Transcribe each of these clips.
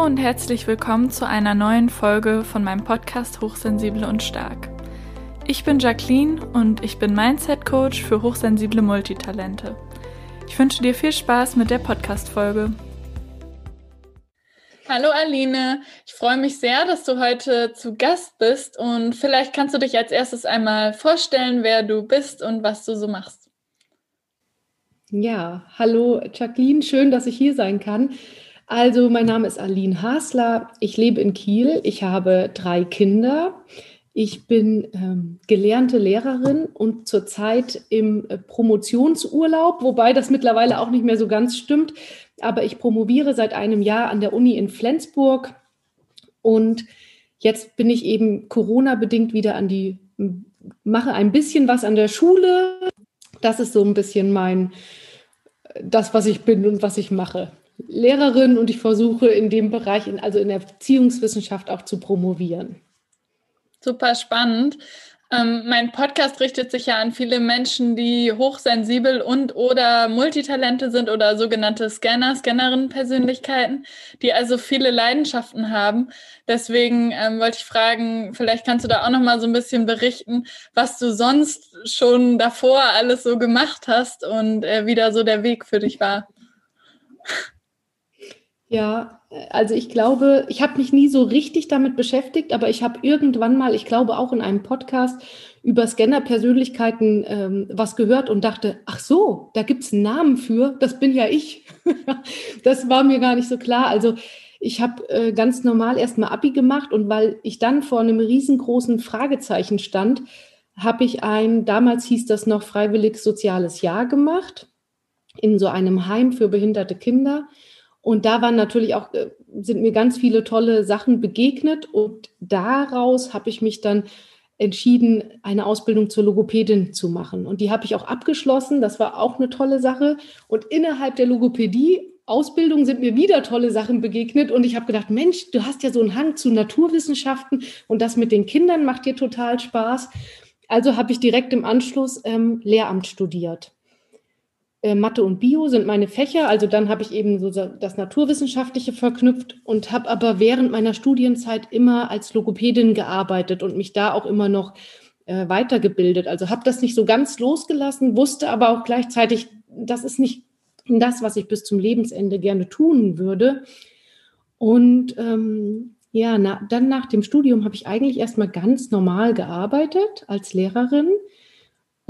Hallo und herzlich willkommen zu einer neuen Folge von meinem Podcast Hochsensibel und Stark. Ich bin Jacqueline und ich bin Mindset Coach für hochsensible Multitalente. Ich wünsche dir viel Spaß mit der Podcast-Folge. Hallo Aline, ich freue mich sehr, dass du heute zu Gast bist und vielleicht kannst du dich als erstes einmal vorstellen, wer du bist und was du so machst. Ja, hallo Jacqueline, schön, dass ich hier sein kann. Also, mein Name ist Aline Hasler. Ich lebe in Kiel. Ich habe drei Kinder. Ich bin ähm, gelernte Lehrerin und zurzeit im äh, Promotionsurlaub, wobei das mittlerweile auch nicht mehr so ganz stimmt. Aber ich promoviere seit einem Jahr an der Uni in Flensburg und jetzt bin ich eben Corona-bedingt wieder an die, mache ein bisschen was an der Schule. Das ist so ein bisschen mein, das, was ich bin und was ich mache. Lehrerin und ich versuche in dem Bereich, in, also in der Erziehungswissenschaft auch zu promovieren. Super spannend. Ähm, mein Podcast richtet sich ja an viele Menschen, die hochsensibel und oder Multitalente sind oder sogenannte Scanner, Scannerinnen-Persönlichkeiten, die also viele Leidenschaften haben. Deswegen ähm, wollte ich fragen, vielleicht kannst du da auch noch mal so ein bisschen berichten, was du sonst schon davor alles so gemacht hast und äh, wie da so der Weg für dich war. Ja, also ich glaube, ich habe mich nie so richtig damit beschäftigt, aber ich habe irgendwann mal, ich glaube auch in einem Podcast über Scanner-Persönlichkeiten ähm, was gehört und dachte, ach so, da gibt es einen Namen für, das bin ja ich. das war mir gar nicht so klar. Also ich habe äh, ganz normal erstmal Abi gemacht und weil ich dann vor einem riesengroßen Fragezeichen stand, habe ich ein, damals hieß das noch freiwillig soziales Jahr gemacht in so einem Heim für behinderte Kinder. Und da waren natürlich auch, äh, sind mir ganz viele tolle Sachen begegnet und daraus habe ich mich dann entschieden, eine Ausbildung zur Logopädin zu machen. Und die habe ich auch abgeschlossen. Das war auch eine tolle Sache. Und innerhalb der Logopädie Ausbildung sind mir wieder tolle Sachen begegnet und ich habe gedacht, Mensch, du hast ja so einen Hang zu Naturwissenschaften und das mit den Kindern macht dir total Spaß. Also habe ich direkt im Anschluss ähm, Lehramt studiert. Äh, Mathe und Bio sind meine Fächer. Also dann habe ich eben so das Naturwissenschaftliche verknüpft und habe aber während meiner Studienzeit immer als Logopädin gearbeitet und mich da auch immer noch äh, weitergebildet. Also habe das nicht so ganz losgelassen, wusste aber auch gleichzeitig, das ist nicht das, was ich bis zum Lebensende gerne tun würde. Und ähm, ja, na, dann nach dem Studium habe ich eigentlich erstmal ganz normal gearbeitet als Lehrerin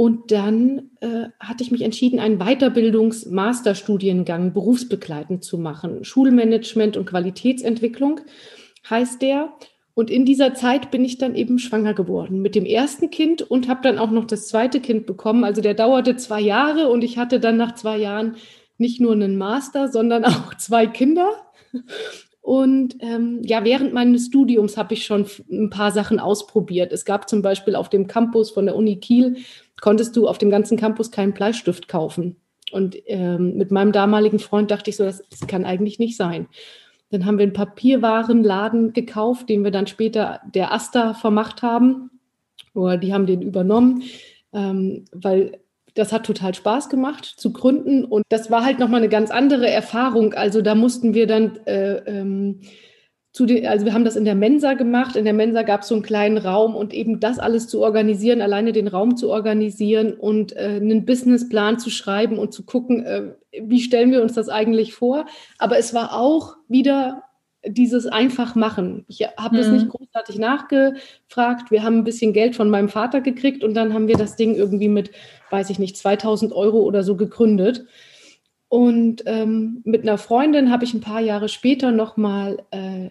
und dann äh, hatte ich mich entschieden, einen Weiterbildungs-Masterstudiengang berufsbegleitend zu machen. Schulmanagement und Qualitätsentwicklung heißt der. Und in dieser Zeit bin ich dann eben schwanger geworden mit dem ersten Kind und habe dann auch noch das zweite Kind bekommen. Also der dauerte zwei Jahre und ich hatte dann nach zwei Jahren nicht nur einen Master, sondern auch zwei Kinder. Und ähm, ja, während meines Studiums habe ich schon ein paar Sachen ausprobiert. Es gab zum Beispiel auf dem Campus von der Uni Kiel konntest du auf dem ganzen Campus keinen Bleistift kaufen. Und ähm, mit meinem damaligen Freund dachte ich so, das, das kann eigentlich nicht sein. Dann haben wir einen Papierwarenladen gekauft, den wir dann später der Asta vermacht haben. Oder die haben den übernommen, ähm, weil das hat total Spaß gemacht zu gründen. Und das war halt nochmal eine ganz andere Erfahrung. Also da mussten wir dann äh, ähm, zu den, also wir haben das in der Mensa gemacht. In der Mensa gab es so einen kleinen Raum und eben das alles zu organisieren, alleine den Raum zu organisieren und äh, einen Businessplan zu schreiben und zu gucken, äh, wie stellen wir uns das eigentlich vor. Aber es war auch wieder dieses einfach machen. Ich habe das nicht mhm. großartig nachgefragt. Wir haben ein bisschen Geld von meinem Vater gekriegt und dann haben wir das Ding irgendwie mit, weiß ich nicht, 2000 Euro oder so gegründet. Und ähm, mit einer Freundin habe ich ein paar Jahre später nochmal äh,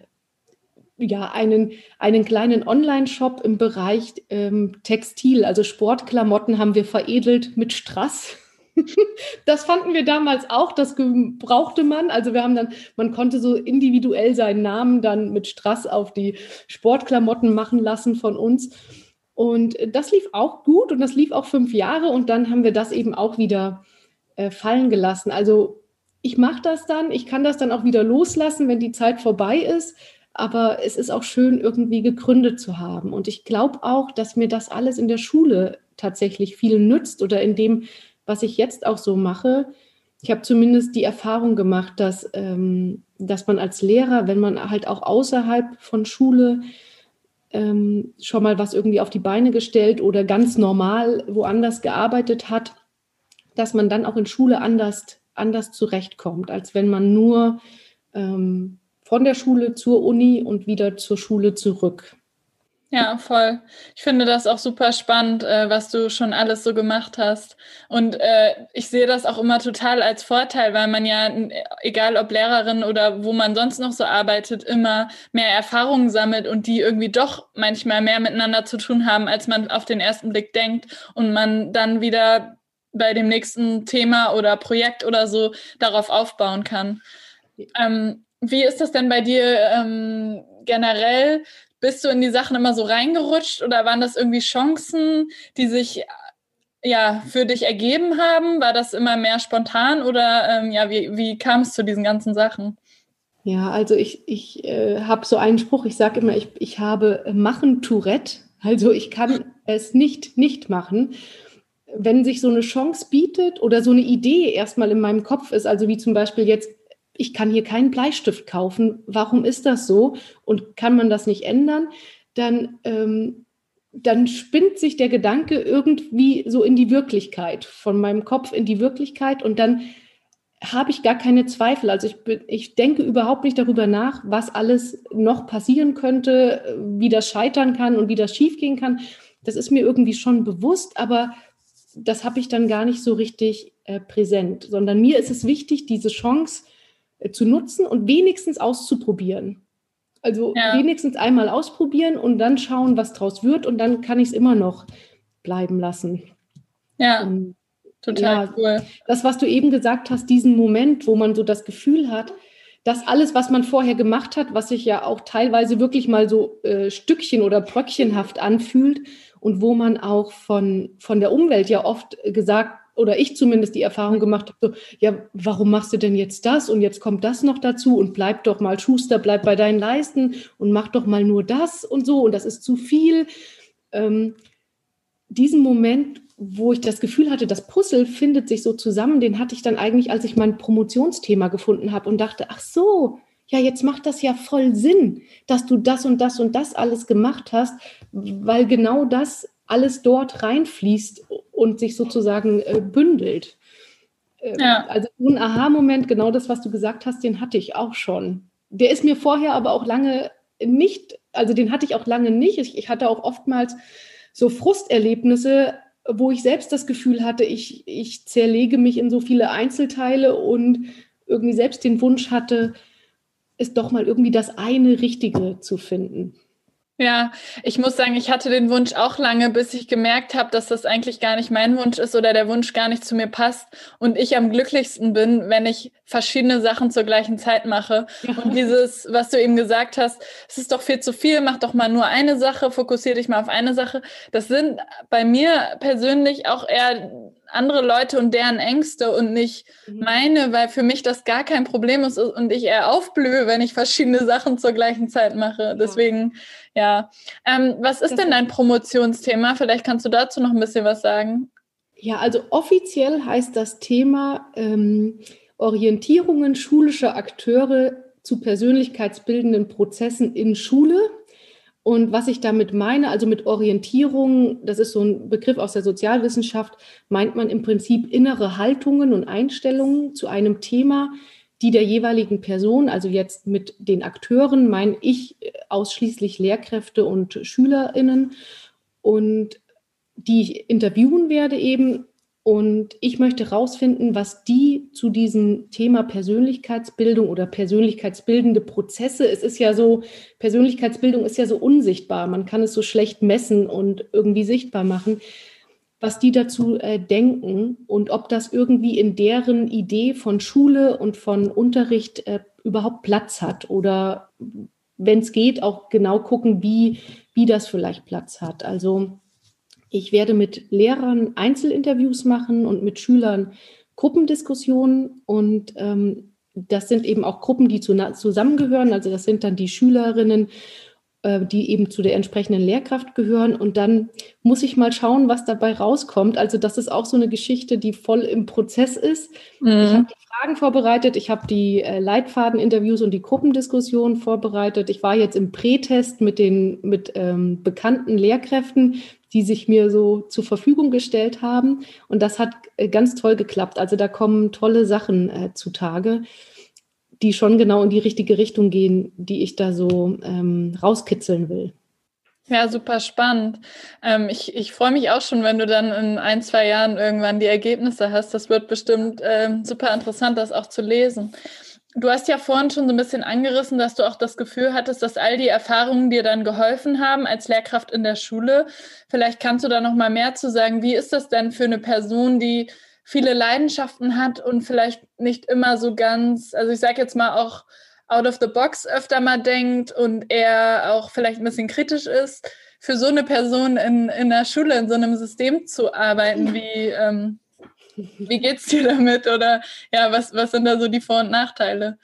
ja, einen, einen kleinen Online-Shop im Bereich ähm, Textil, also Sportklamotten haben wir veredelt mit Strass. das fanden wir damals auch, das brauchte man. Also wir haben dann, man konnte so individuell seinen Namen dann mit Strass auf die Sportklamotten machen lassen von uns. Und das lief auch gut und das lief auch fünf Jahre und dann haben wir das eben auch wieder äh, fallen gelassen. Also ich mache das dann, ich kann das dann auch wieder loslassen, wenn die Zeit vorbei ist aber es ist auch schön, irgendwie gegründet zu haben. Und ich glaube auch, dass mir das alles in der Schule tatsächlich viel nützt oder in dem, was ich jetzt auch so mache, ich habe zumindest die Erfahrung gemacht, dass, ähm, dass man als Lehrer, wenn man halt auch außerhalb von Schule ähm, schon mal was irgendwie auf die Beine gestellt oder ganz normal woanders gearbeitet hat, dass man dann auch in Schule anders, anders zurechtkommt, als wenn man nur ähm, von der Schule zur Uni und wieder zur Schule zurück ja, voll. Ich finde das auch super spannend, äh, was du schon alles so gemacht hast. Und äh, ich sehe das auch immer total als Vorteil, weil man ja, egal ob Lehrerin oder wo man sonst noch so arbeitet, immer mehr Erfahrungen sammelt und die irgendwie doch manchmal mehr miteinander zu tun haben, als man auf den ersten Blick denkt. Und man dann wieder bei dem nächsten Thema oder Projekt oder so darauf aufbauen kann. Ähm, wie ist das denn bei dir ähm, generell? Bist du in die Sachen immer so reingerutscht oder waren das irgendwie Chancen, die sich ja für dich ergeben haben? War das immer mehr spontan oder ähm, ja, wie, wie kam es zu diesen ganzen Sachen? Ja, also ich, ich äh, habe so einen Spruch, ich sage immer, ich, ich habe Machen Tourette, also ich kann es nicht nicht machen. Wenn sich so eine Chance bietet oder so eine Idee erstmal in meinem Kopf ist, also wie zum Beispiel jetzt ich kann hier keinen Bleistift kaufen. Warum ist das so? Und kann man das nicht ändern? Dann, ähm, dann spinnt sich der Gedanke irgendwie so in die Wirklichkeit, von meinem Kopf in die Wirklichkeit. Und dann habe ich gar keine Zweifel. Also ich, ich denke überhaupt nicht darüber nach, was alles noch passieren könnte, wie das scheitern kann und wie das schiefgehen kann. Das ist mir irgendwie schon bewusst, aber das habe ich dann gar nicht so richtig äh, präsent, sondern mir ist es wichtig, diese Chance äh, zu nutzen und wenigstens auszuprobieren. Also ja. wenigstens einmal ausprobieren und dann schauen, was draus wird und dann kann ich es immer noch bleiben lassen. Ja, und, total ja, cool. Das, was du eben gesagt hast, diesen Moment, wo man so das Gefühl hat, dass alles, was man vorher gemacht hat, was sich ja auch teilweise wirklich mal so äh, Stückchen oder Bröckchenhaft anfühlt und wo man auch von, von der Umwelt ja oft gesagt oder ich zumindest die Erfahrung gemacht habe, so, ja, warum machst du denn jetzt das und jetzt kommt das noch dazu und bleib doch mal Schuster, bleib bei deinen Leisten und mach doch mal nur das und so und das ist zu viel. Ähm, diesen Moment, wo ich das Gefühl hatte, das Puzzle findet sich so zusammen, den hatte ich dann eigentlich, als ich mein Promotionsthema gefunden habe und dachte, ach so, ja, jetzt macht das ja voll Sinn, dass du das und das und das alles gemacht hast, weil genau das alles dort reinfließt und sich sozusagen äh, bündelt. Ähm, ja. Also ein Aha-Moment, genau das, was du gesagt hast, den hatte ich auch schon. Der ist mir vorher aber auch lange nicht, also den hatte ich auch lange nicht. Ich, ich hatte auch oftmals so Frusterlebnisse, wo ich selbst das Gefühl hatte, ich, ich zerlege mich in so viele Einzelteile und irgendwie selbst den Wunsch hatte, es doch mal irgendwie das eine Richtige zu finden. Ja, ich muss sagen, ich hatte den Wunsch auch lange, bis ich gemerkt habe, dass das eigentlich gar nicht mein Wunsch ist oder der Wunsch gar nicht zu mir passt und ich am glücklichsten bin, wenn ich verschiedene Sachen zur gleichen Zeit mache. Und dieses, was du eben gesagt hast, es ist doch viel zu viel, mach doch mal nur eine Sache, fokussiere dich mal auf eine Sache. Das sind bei mir persönlich auch eher andere Leute und deren Ängste und nicht mhm. meine, weil für mich das gar kein Problem ist und ich eher aufblühe, wenn ich verschiedene Sachen zur gleichen Zeit mache. Deswegen, ja. Ähm, was ist denn dein Promotionsthema? Vielleicht kannst du dazu noch ein bisschen was sagen. Ja, also offiziell heißt das Thema ähm, Orientierungen schulischer Akteure zu persönlichkeitsbildenden Prozessen in Schule. Und was ich damit meine, also mit Orientierung, das ist so ein Begriff aus der Sozialwissenschaft, meint man im Prinzip innere Haltungen und Einstellungen zu einem Thema, die der jeweiligen Person, also jetzt mit den Akteuren, meine ich ausschließlich Lehrkräfte und Schülerinnen und die ich interviewen werde eben und ich möchte herausfinden, was die zu diesem Thema Persönlichkeitsbildung oder persönlichkeitsbildende Prozesse, es ist ja so, Persönlichkeitsbildung ist ja so unsichtbar, man kann es so schlecht messen und irgendwie sichtbar machen, was die dazu äh, denken und ob das irgendwie in deren Idee von Schule und von Unterricht äh, überhaupt Platz hat oder wenn es geht, auch genau gucken, wie, wie das vielleicht Platz hat. Also ich werde mit Lehrern Einzelinterviews machen und mit Schülern Gruppendiskussionen und ähm, das sind eben auch Gruppen, die zu, zusammengehören. Also das sind dann die Schülerinnen äh, die eben zu der entsprechenden Lehrkraft gehören. Und dann muss ich mal schauen, was dabei rauskommt. Also das ist auch so eine Geschichte, die voll im Prozess ist. Mhm. Ich habe die Fragen vorbereitet, ich habe die äh, Leitfadeninterviews und die Gruppendiskussionen vorbereitet. Ich war jetzt im Prätest mit den mit ähm, bekannten Lehrkräften, die sich mir so zur Verfügung gestellt haben. Und das hat äh, ganz toll geklappt. Also da kommen tolle Sachen äh, zutage die schon genau in die richtige Richtung gehen, die ich da so ähm, rauskitzeln will. Ja, super spannend. Ähm, ich ich freue mich auch schon, wenn du dann in ein, zwei Jahren irgendwann die Ergebnisse hast. Das wird bestimmt ähm, super interessant, das auch zu lesen. Du hast ja vorhin schon so ein bisschen angerissen, dass du auch das Gefühl hattest, dass all die Erfahrungen dir dann geholfen haben als Lehrkraft in der Schule. Vielleicht kannst du da noch mal mehr zu sagen. Wie ist das denn für eine Person, die viele Leidenschaften hat und vielleicht nicht immer so ganz, also ich sage jetzt mal auch out of the box öfter mal denkt und er auch vielleicht ein bisschen kritisch ist, für so eine Person in, in der Schule, in so einem System zu arbeiten, wie, ähm, wie geht's dir damit? Oder ja, was, was sind da so die Vor- und Nachteile?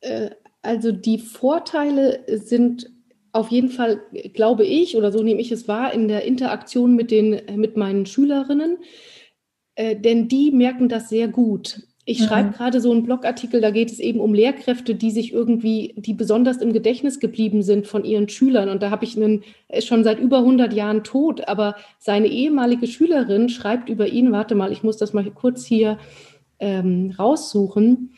Äh, also die Vorteile sind auf jeden Fall, glaube ich, oder so nehme ich es wahr, in der Interaktion mit, den, mit meinen Schülerinnen. Äh, denn die merken das sehr gut. Ich mhm. schreibe gerade so einen Blogartikel, da geht es eben um Lehrkräfte, die sich irgendwie, die besonders im Gedächtnis geblieben sind von ihren Schülern. Und da habe ich einen, er ist schon seit über 100 Jahren tot, aber seine ehemalige Schülerin schreibt über ihn, warte mal, ich muss das mal kurz hier ähm, raussuchen.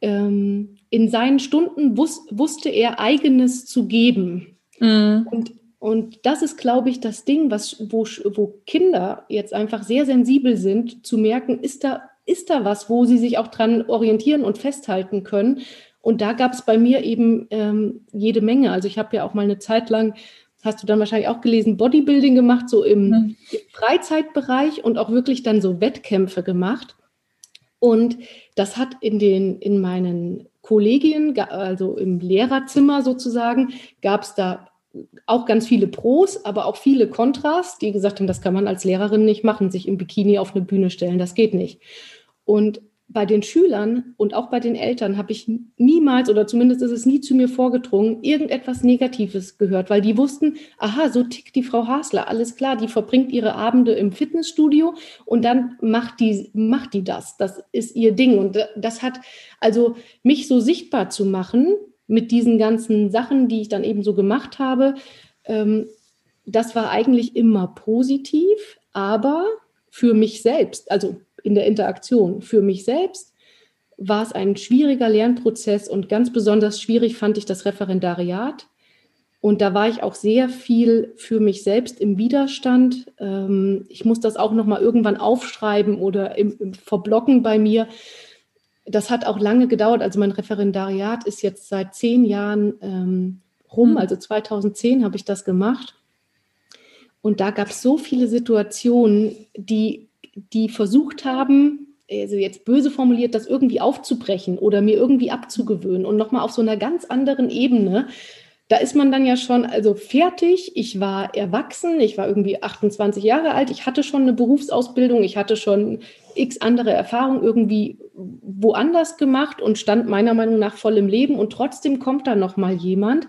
Ähm, in seinen Stunden wus wusste er eigenes zu geben. Mhm. Und und das ist, glaube ich, das Ding, was, wo, wo Kinder jetzt einfach sehr sensibel sind, zu merken, ist da, ist da was, wo sie sich auch dran orientieren und festhalten können. Und da gab es bei mir eben ähm, jede Menge. Also ich habe ja auch mal eine Zeit lang, hast du dann wahrscheinlich auch gelesen, Bodybuilding gemacht, so im, mhm. im Freizeitbereich und auch wirklich dann so Wettkämpfe gemacht. Und das hat in den, in meinen Kollegien, also im Lehrerzimmer sozusagen, gab es da auch ganz viele Pros, aber auch viele Kontras, die gesagt haben, das kann man als Lehrerin nicht machen, sich im Bikini auf eine Bühne stellen, das geht nicht. Und bei den Schülern und auch bei den Eltern habe ich niemals oder zumindest ist es nie zu mir vorgedrungen, irgendetwas Negatives gehört, weil die wussten, aha, so tickt die Frau Hasler, alles klar, die verbringt ihre Abende im Fitnessstudio und dann macht die, macht die das. Das ist ihr Ding. Und das hat also mich so sichtbar zu machen, mit diesen ganzen Sachen, die ich dann eben so gemacht habe, ähm, das war eigentlich immer positiv, aber für mich selbst, also in der Interaktion, für mich selbst war es ein schwieriger Lernprozess und ganz besonders schwierig fand ich das Referendariat. Und da war ich auch sehr viel für mich selbst im Widerstand. Ähm, ich muss das auch noch mal irgendwann aufschreiben oder im, im verblocken bei mir, das hat auch lange gedauert. Also mein Referendariat ist jetzt seit zehn Jahren ähm, rum. Mhm. Also 2010 habe ich das gemacht. Und da gab es so viele Situationen, die, die versucht haben, also jetzt böse formuliert, das irgendwie aufzubrechen oder mir irgendwie abzugewöhnen und nochmal auf so einer ganz anderen Ebene da ist man dann ja schon also fertig. Ich war erwachsen, ich war irgendwie 28 Jahre alt, ich hatte schon eine Berufsausbildung, ich hatte schon x andere Erfahrungen irgendwie woanders gemacht und stand meiner Meinung nach voll im Leben und trotzdem kommt da noch mal jemand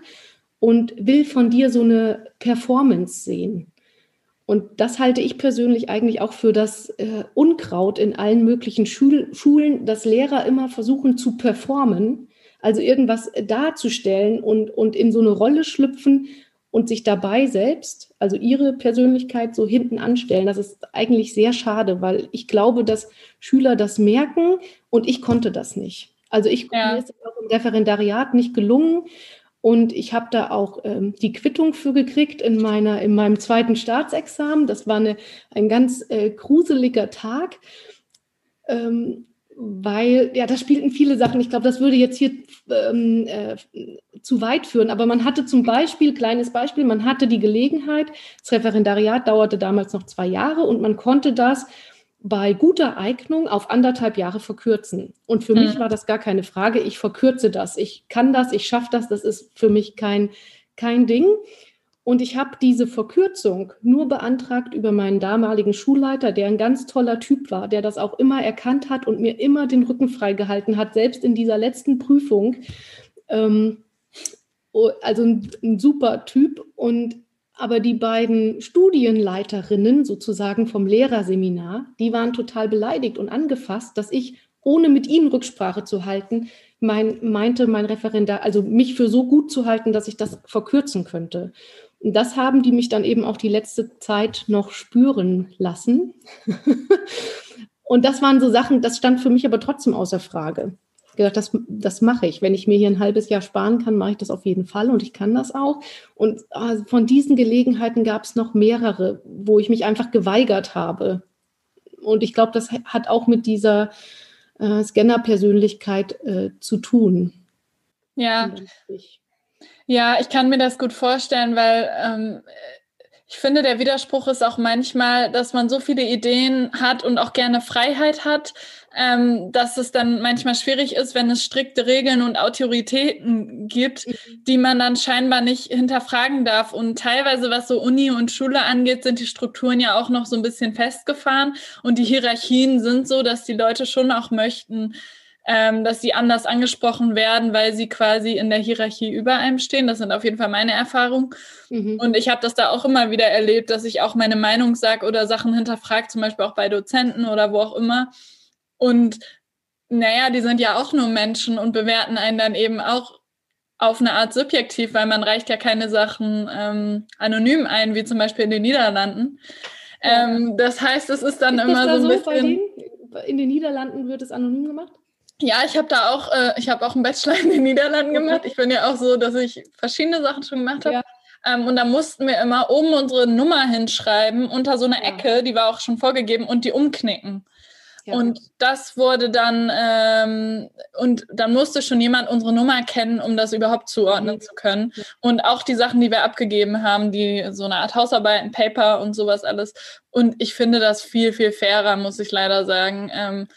und will von dir so eine Performance sehen. Und das halte ich persönlich eigentlich auch für das äh, Unkraut in allen möglichen Schul Schulen, dass Lehrer immer versuchen zu performen also irgendwas darzustellen und, und in so eine Rolle schlüpfen und sich dabei selbst, also ihre Persönlichkeit so hinten anstellen. Das ist eigentlich sehr schade, weil ich glaube, dass Schüler das merken und ich konnte das nicht. Also ich ja. mir ist auch im Referendariat nicht gelungen und ich habe da auch ähm, die Quittung für gekriegt in meiner in meinem zweiten Staatsexamen. Das war eine, ein ganz äh, gruseliger Tag. Ähm, weil, ja, da spielten viele Sachen. Ich glaube, das würde jetzt hier ähm, äh, zu weit führen. Aber man hatte zum Beispiel, kleines Beispiel, man hatte die Gelegenheit, das Referendariat dauerte damals noch zwei Jahre und man konnte das bei guter Eignung auf anderthalb Jahre verkürzen. Und für mhm. mich war das gar keine Frage. Ich verkürze das. Ich kann das, ich schaffe das. Das ist für mich kein, kein Ding. Und ich habe diese Verkürzung nur beantragt über meinen damaligen Schulleiter, der ein ganz toller Typ war, der das auch immer erkannt hat und mir immer den Rücken freigehalten hat, selbst in dieser letzten Prüfung. Ähm, also ein, ein super Typ. Und aber die beiden Studienleiterinnen sozusagen vom Lehrerseminar, die waren total beleidigt und angefasst, dass ich, ohne mit ihnen Rücksprache zu halten, mein, meinte mein Referendar, also mich für so gut zu halten, dass ich das verkürzen könnte. Das haben die mich dann eben auch die letzte Zeit noch spüren lassen. und das waren so Sachen, das stand für mich aber trotzdem außer Frage gedacht, das, das mache ich. Wenn ich mir hier ein halbes Jahr sparen kann, mache ich das auf jeden Fall und ich kann das auch. Und also von diesen Gelegenheiten gab es noch mehrere, wo ich mich einfach geweigert habe. Und ich glaube, das hat auch mit dieser äh, Scanner-Persönlichkeit äh, zu tun. Ja. Ja, ich kann mir das gut vorstellen, weil ähm, ich finde, der Widerspruch ist auch manchmal, dass man so viele Ideen hat und auch gerne Freiheit hat, ähm, dass es dann manchmal schwierig ist, wenn es strikte Regeln und Autoritäten gibt, mhm. die man dann scheinbar nicht hinterfragen darf. Und teilweise, was so Uni und Schule angeht, sind die Strukturen ja auch noch so ein bisschen festgefahren und die Hierarchien sind so, dass die Leute schon auch möchten, ähm, dass sie anders angesprochen werden, weil sie quasi in der Hierarchie über einem stehen. Das sind auf jeden Fall meine Erfahrungen. Mhm. Und ich habe das da auch immer wieder erlebt, dass ich auch meine Meinung sage oder Sachen hinterfrage, zum Beispiel auch bei Dozenten oder wo auch immer. Und naja, die sind ja auch nur Menschen und bewerten einen dann eben auch auf eine Art subjektiv, weil man reicht ja keine Sachen ähm, anonym ein, wie zum Beispiel in den Niederlanden. Ähm, das heißt, es ist dann ist immer da so ein bisschen. In den Niederlanden wird es anonym gemacht? Ja, ich habe da auch, äh, ich habe auch einen Bachelor in den Niederlanden gemacht. Ich bin ja auch so, dass ich verschiedene Sachen schon gemacht habe. Ja. Ähm, und da mussten wir immer oben unsere Nummer hinschreiben, unter so einer ja. Ecke, die war auch schon vorgegeben, und die umknicken. Ja. Und das wurde dann, ähm, und dann musste schon jemand unsere Nummer kennen, um das überhaupt zuordnen mhm. zu können. Ja. Und auch die Sachen, die wir abgegeben haben, die so eine Art Hausarbeiten, Paper und sowas alles. Und ich finde das viel, viel fairer, muss ich leider sagen. Ähm,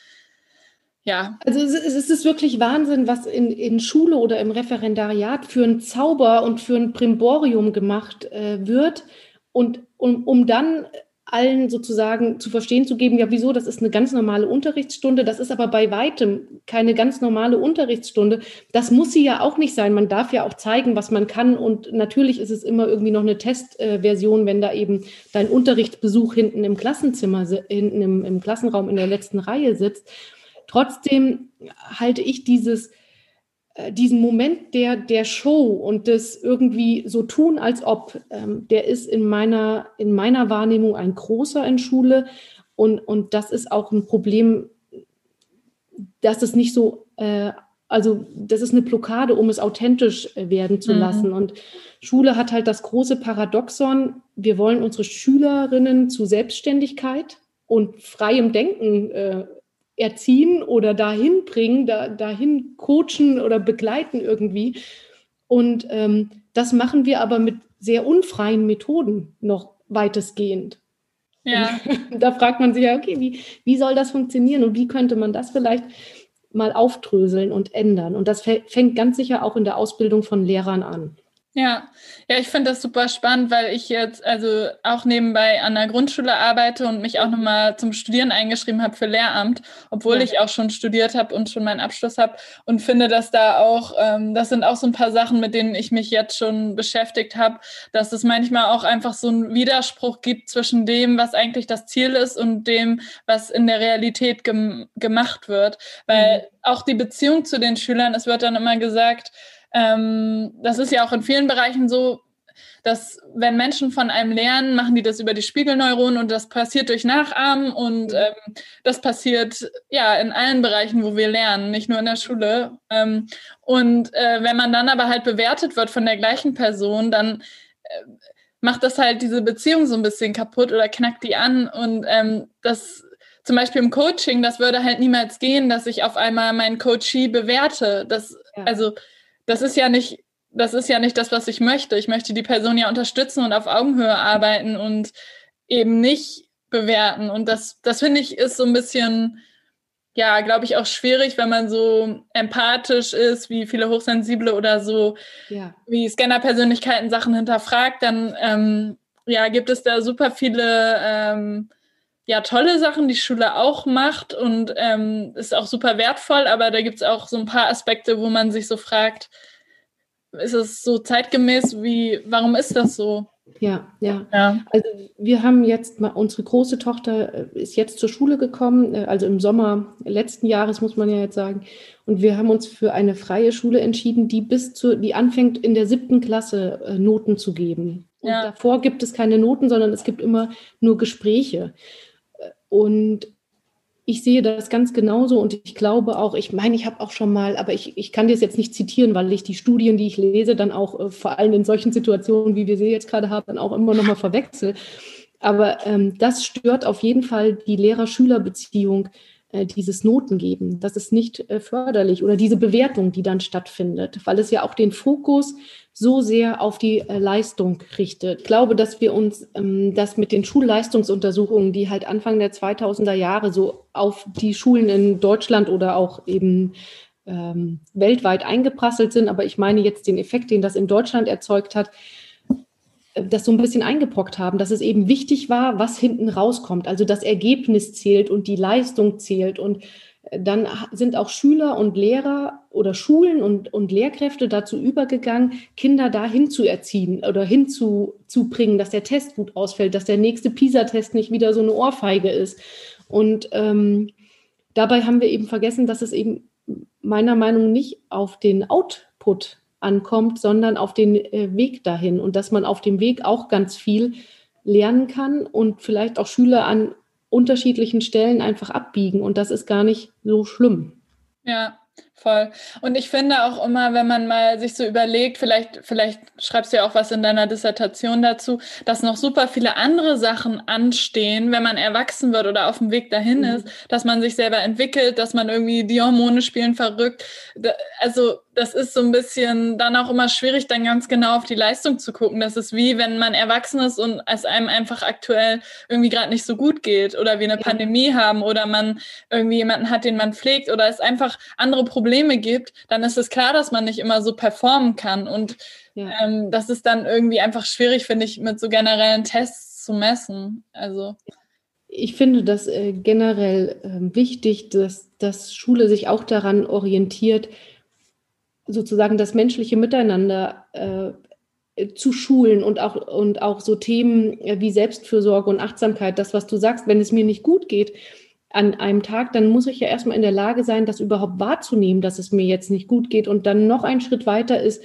ja. Also es ist wirklich Wahnsinn, was in, in Schule oder im Referendariat für ein Zauber und für ein Primborium gemacht äh, wird. Und um, um dann allen sozusagen zu verstehen zu geben, ja, wieso, das ist eine ganz normale Unterrichtsstunde, das ist aber bei weitem keine ganz normale Unterrichtsstunde. Das muss sie ja auch nicht sein. Man darf ja auch zeigen, was man kann. Und natürlich ist es immer irgendwie noch eine Testversion, wenn da eben dein Unterrichtsbesuch hinten im Klassenzimmer, hinten im, im Klassenraum in der letzten Reihe sitzt. Trotzdem halte ich dieses, äh, diesen Moment der, der Show und das irgendwie so tun, als ob, ähm, der ist in meiner, in meiner Wahrnehmung ein großer in Schule. Und, und das ist auch ein Problem, dass es nicht so, äh, also das ist eine Blockade, um es authentisch äh, werden zu mhm. lassen. Und Schule hat halt das große Paradoxon, wir wollen unsere Schülerinnen zu Selbstständigkeit und freiem Denken äh, erziehen oder dahin bringen, da, dahin coachen oder begleiten irgendwie. Und ähm, das machen wir aber mit sehr unfreien Methoden noch weitestgehend. Ja. Und da fragt man sich ja, okay, wie, wie soll das funktionieren und wie könnte man das vielleicht mal aufdröseln und ändern? Und das fängt ganz sicher auch in der Ausbildung von Lehrern an. Ja, ja, ich finde das super spannend, weil ich jetzt also auch nebenbei an der Grundschule arbeite und mich auch nochmal zum Studieren eingeschrieben habe für Lehramt, obwohl ja. ich auch schon studiert habe und schon meinen Abschluss habe und finde, dass da auch, ähm, das sind auch so ein paar Sachen, mit denen ich mich jetzt schon beschäftigt habe, dass es manchmal auch einfach so einen Widerspruch gibt zwischen dem, was eigentlich das Ziel ist und dem, was in der Realität gem gemacht wird. Weil mhm. auch die Beziehung zu den Schülern, es wird dann immer gesagt, ähm, das ist ja auch in vielen Bereichen so, dass wenn Menschen von einem lernen, machen die das über die Spiegelneuronen und das passiert durch Nachahmen und mhm. ähm, das passiert ja in allen Bereichen, wo wir lernen, nicht nur in der Schule. Ähm, und äh, wenn man dann aber halt bewertet wird von der gleichen Person, dann äh, macht das halt diese Beziehung so ein bisschen kaputt oder knackt die an und ähm, das zum Beispiel im Coaching, das würde halt niemals gehen, dass ich auf einmal meinen Coachee bewerte. Das, ja. also das ist ja nicht, das ist ja nicht das, was ich möchte. Ich möchte die Person ja unterstützen und auf Augenhöhe arbeiten und eben nicht bewerten. Und das, das finde ich ist so ein bisschen, ja, glaube ich, auch schwierig, wenn man so empathisch ist, wie viele Hochsensible oder so, ja. wie Scanner-Persönlichkeiten Sachen hinterfragt, dann ähm, ja, gibt es da super viele ähm, ja, tolle Sachen, die Schule auch macht und ähm, ist auch super wertvoll, aber da gibt es auch so ein paar Aspekte, wo man sich so fragt, ist es so zeitgemäß? Wie, warum ist das so? Ja, ja, ja. Also wir haben jetzt mal, unsere große Tochter äh, ist jetzt zur Schule gekommen, äh, also im Sommer letzten Jahres muss man ja jetzt sagen. Und wir haben uns für eine freie Schule entschieden, die bis zu, die anfängt in der siebten Klasse äh, Noten zu geben. Und ja. davor gibt es keine Noten, sondern es gibt immer nur Gespräche. Und ich sehe das ganz genauso und ich glaube auch, ich meine, ich habe auch schon mal, aber ich, ich kann das jetzt nicht zitieren, weil ich die Studien, die ich lese, dann auch äh, vor allem in solchen Situationen, wie wir sie jetzt gerade haben, dann auch immer noch mal verwechsel. Aber ähm, das stört auf jeden Fall die Lehrer-Schüler-Beziehung, äh, dieses Notengeben. Das ist nicht äh, förderlich oder diese Bewertung, die dann stattfindet, weil es ja auch den Fokus so sehr auf die äh, Leistung richtet. Ich glaube, dass wir uns ähm, das mit den Schulleistungsuntersuchungen, die halt Anfang der 2000er Jahre so auf die Schulen in Deutschland oder auch eben ähm, weltweit eingeprasselt sind, aber ich meine jetzt den Effekt, den das in Deutschland erzeugt hat, äh, das so ein bisschen eingebrockt haben, dass es eben wichtig war, was hinten rauskommt. Also das Ergebnis zählt und die Leistung zählt und dann sind auch Schüler und Lehrer oder Schulen und, und Lehrkräfte dazu übergegangen, Kinder dahin zu erziehen oder hinzubringen, dass der Test gut ausfällt, dass der nächste PISA-Test nicht wieder so eine Ohrfeige ist. Und ähm, dabei haben wir eben vergessen, dass es eben meiner Meinung nach nicht auf den Output ankommt, sondern auf den äh, Weg dahin und dass man auf dem Weg auch ganz viel lernen kann und vielleicht auch Schüler an unterschiedlichen Stellen einfach abbiegen und das ist gar nicht so schlimm. Ja, Voll. Und ich finde auch immer, wenn man mal sich so überlegt, vielleicht, vielleicht schreibst du ja auch was in deiner Dissertation dazu, dass noch super viele andere Sachen anstehen, wenn man erwachsen wird oder auf dem Weg dahin mhm. ist, dass man sich selber entwickelt, dass man irgendwie die Hormone spielen verrückt. Also das ist so ein bisschen dann auch immer schwierig, dann ganz genau auf die Leistung zu gucken. Das ist wie, wenn man erwachsen ist und es einem einfach aktuell irgendwie gerade nicht so gut geht oder wir eine ja. Pandemie haben oder man irgendwie jemanden hat, den man pflegt oder es einfach andere Probleme gibt, dann ist es klar, dass man nicht immer so performen kann. Und ja. ähm, das ist dann irgendwie einfach schwierig, finde ich, mit so generellen Tests zu messen. Also ich finde das äh, generell äh, wichtig, dass, dass Schule sich auch daran orientiert, sozusagen das menschliche Miteinander äh, zu schulen und auch, und auch so Themen äh, wie Selbstfürsorge und Achtsamkeit, das, was du sagst, wenn es mir nicht gut geht an einem Tag, dann muss ich ja erstmal in der Lage sein, das überhaupt wahrzunehmen, dass es mir jetzt nicht gut geht und dann noch ein Schritt weiter ist,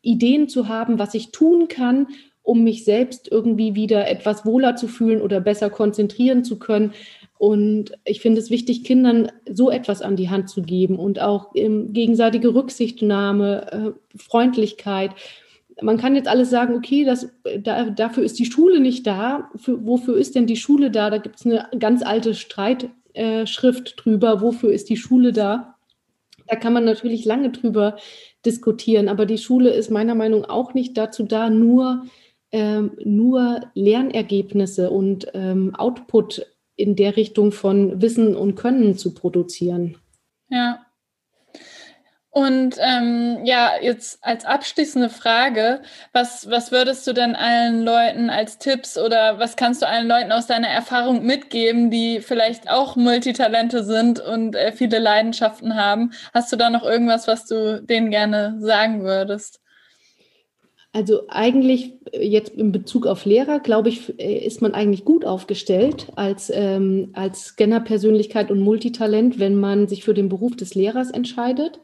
Ideen zu haben, was ich tun kann, um mich selbst irgendwie wieder etwas wohler zu fühlen oder besser konzentrieren zu können. Und ich finde es wichtig, Kindern so etwas an die Hand zu geben und auch ähm, gegenseitige Rücksichtnahme, äh, Freundlichkeit. Man kann jetzt alles sagen, okay, das, da, dafür ist die Schule nicht da. Für, wofür ist denn die Schule da? Da gibt es eine ganz alte Streitschrift drüber. Wofür ist die Schule da? Da kann man natürlich lange drüber diskutieren, aber die Schule ist meiner Meinung nach auch nicht dazu da, nur, ähm, nur Lernergebnisse und ähm, Output in der Richtung von Wissen und Können zu produzieren. Ja. Und ähm, ja, jetzt als abschließende Frage, was, was würdest du denn allen Leuten als Tipps oder was kannst du allen Leuten aus deiner Erfahrung mitgeben, die vielleicht auch Multitalente sind und äh, viele Leidenschaften haben? Hast du da noch irgendwas, was du denen gerne sagen würdest? Also eigentlich äh, jetzt in Bezug auf Lehrer, glaube ich, äh, ist man eigentlich gut aufgestellt als, ähm, als Scanner-Persönlichkeit und Multitalent, wenn man sich für den Beruf des Lehrers entscheidet.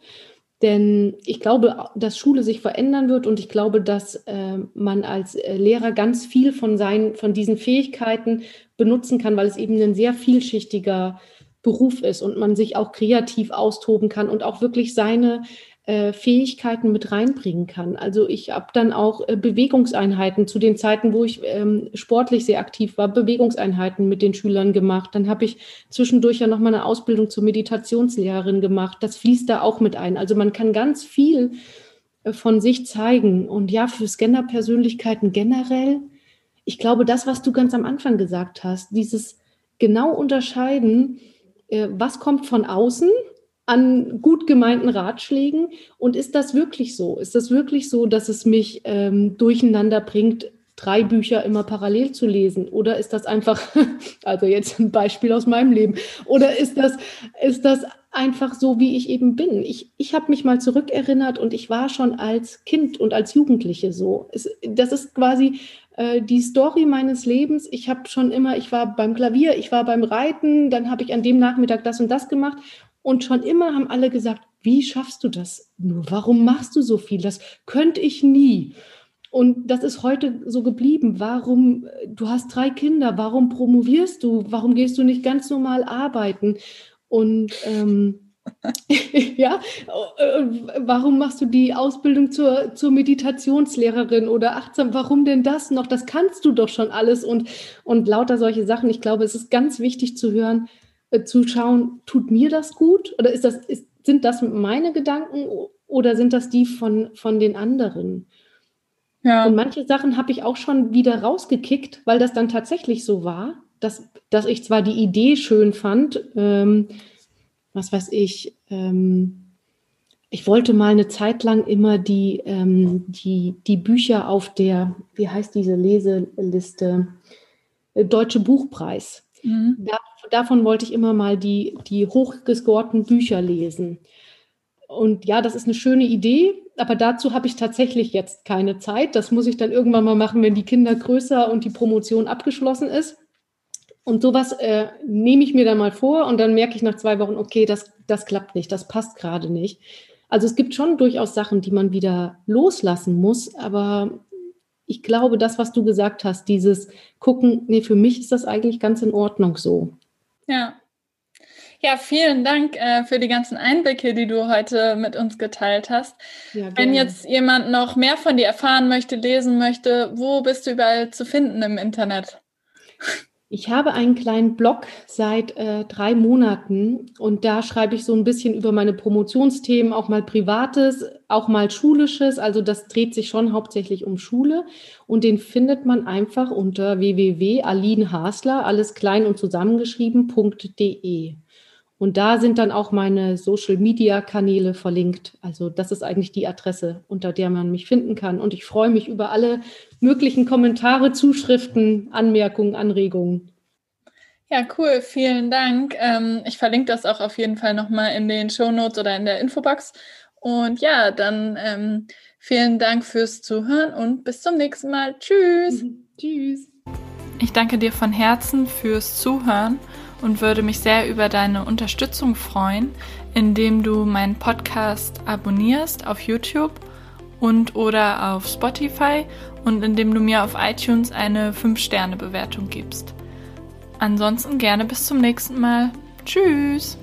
Denn ich glaube, dass Schule sich verändern wird und ich glaube, dass äh, man als äh, Lehrer ganz viel von, seinen, von diesen Fähigkeiten benutzen kann, weil es eben ein sehr vielschichtiger Beruf ist und man sich auch kreativ austoben kann und auch wirklich seine äh, Fähigkeiten mit reinbringen kann. Also ich habe dann auch äh, Bewegungseinheiten zu den Zeiten, wo ich ähm, sportlich sehr aktiv war, Bewegungseinheiten mit den Schülern gemacht. Dann habe ich zwischendurch ja noch mal eine Ausbildung zur Meditationslehrerin gemacht. Das fließt da auch mit ein. Also man kann ganz viel äh, von sich zeigen. Und ja, für Scanner-Persönlichkeiten generell, ich glaube, das, was du ganz am Anfang gesagt hast, dieses genau unterscheiden, was kommt von außen an gut gemeinten Ratschlägen? Und ist das wirklich so? Ist das wirklich so, dass es mich ähm, durcheinander bringt, drei Bücher immer parallel zu lesen? Oder ist das einfach, also jetzt ein Beispiel aus meinem Leben, oder ist das, ist das einfach so, wie ich eben bin. Ich, ich habe mich mal zurückerinnert und ich war schon als Kind und als Jugendliche so. Es, das ist quasi äh, die Story meines Lebens. Ich habe schon immer, ich war beim Klavier, ich war beim Reiten, dann habe ich an dem Nachmittag das und das gemacht. Und schon immer haben alle gesagt, wie schaffst du das nur? Warum machst du so viel? Das könnte ich nie. Und das ist heute so geblieben. Warum, du hast drei Kinder, warum promovierst du? Warum gehst du nicht ganz normal arbeiten? Und ähm, ja, äh, warum machst du die Ausbildung zur, zur Meditationslehrerin oder achtsam? Warum denn das noch? Das kannst du doch schon alles und, und lauter solche Sachen. Ich glaube, es ist ganz wichtig zu hören, äh, zu schauen, tut mir das gut? Oder ist das, ist, sind das meine Gedanken oder sind das die von, von den anderen? Ja. Und manche Sachen habe ich auch schon wieder rausgekickt, weil das dann tatsächlich so war, dass, dass ich zwar die Idee schön fand, ähm, was weiß ich, ähm, ich wollte mal eine Zeit lang immer die, ähm, die, die Bücher auf der, wie heißt diese Leseliste, äh, Deutsche Buchpreis. Mhm. Da, davon wollte ich immer mal die, die hochgescorten Bücher lesen. Und ja, das ist eine schöne Idee, aber dazu habe ich tatsächlich jetzt keine Zeit. Das muss ich dann irgendwann mal machen, wenn die Kinder größer und die Promotion abgeschlossen ist. Und sowas äh, nehme ich mir dann mal vor und dann merke ich nach zwei Wochen, okay, das, das klappt nicht, das passt gerade nicht. Also es gibt schon durchaus Sachen, die man wieder loslassen muss, aber ich glaube, das, was du gesagt hast, dieses Gucken, nee, für mich ist das eigentlich ganz in Ordnung so. Ja, ja, vielen Dank äh, für die ganzen Einblicke, die du heute mit uns geteilt hast. Ja, Wenn jetzt jemand noch mehr von dir erfahren möchte, lesen möchte, wo bist du überall zu finden im Internet? Ich habe einen kleinen Blog seit äh, drei Monaten und da schreibe ich so ein bisschen über meine Promotionsthemen, auch mal privates, auch mal schulisches. Also das dreht sich schon hauptsächlich um Schule und den findet man einfach unter www.alinhasler, alles klein und zusammengeschrieben.de. Und da sind dann auch meine Social-Media-Kanäle verlinkt. Also das ist eigentlich die Adresse, unter der man mich finden kann. Und ich freue mich über alle möglichen Kommentare, Zuschriften, Anmerkungen, Anregungen. Ja, cool. Vielen Dank. Ähm, ich verlinke das auch auf jeden Fall nochmal in den Show Notes oder in der Infobox. Und ja, dann ähm, vielen Dank fürs Zuhören und bis zum nächsten Mal. Tschüss. Tschüss. Ich danke dir von Herzen fürs Zuhören und würde mich sehr über deine Unterstützung freuen, indem du meinen Podcast abonnierst auf YouTube und oder auf Spotify und indem du mir auf iTunes eine 5-Sterne-Bewertung gibst. Ansonsten gerne bis zum nächsten Mal. Tschüss!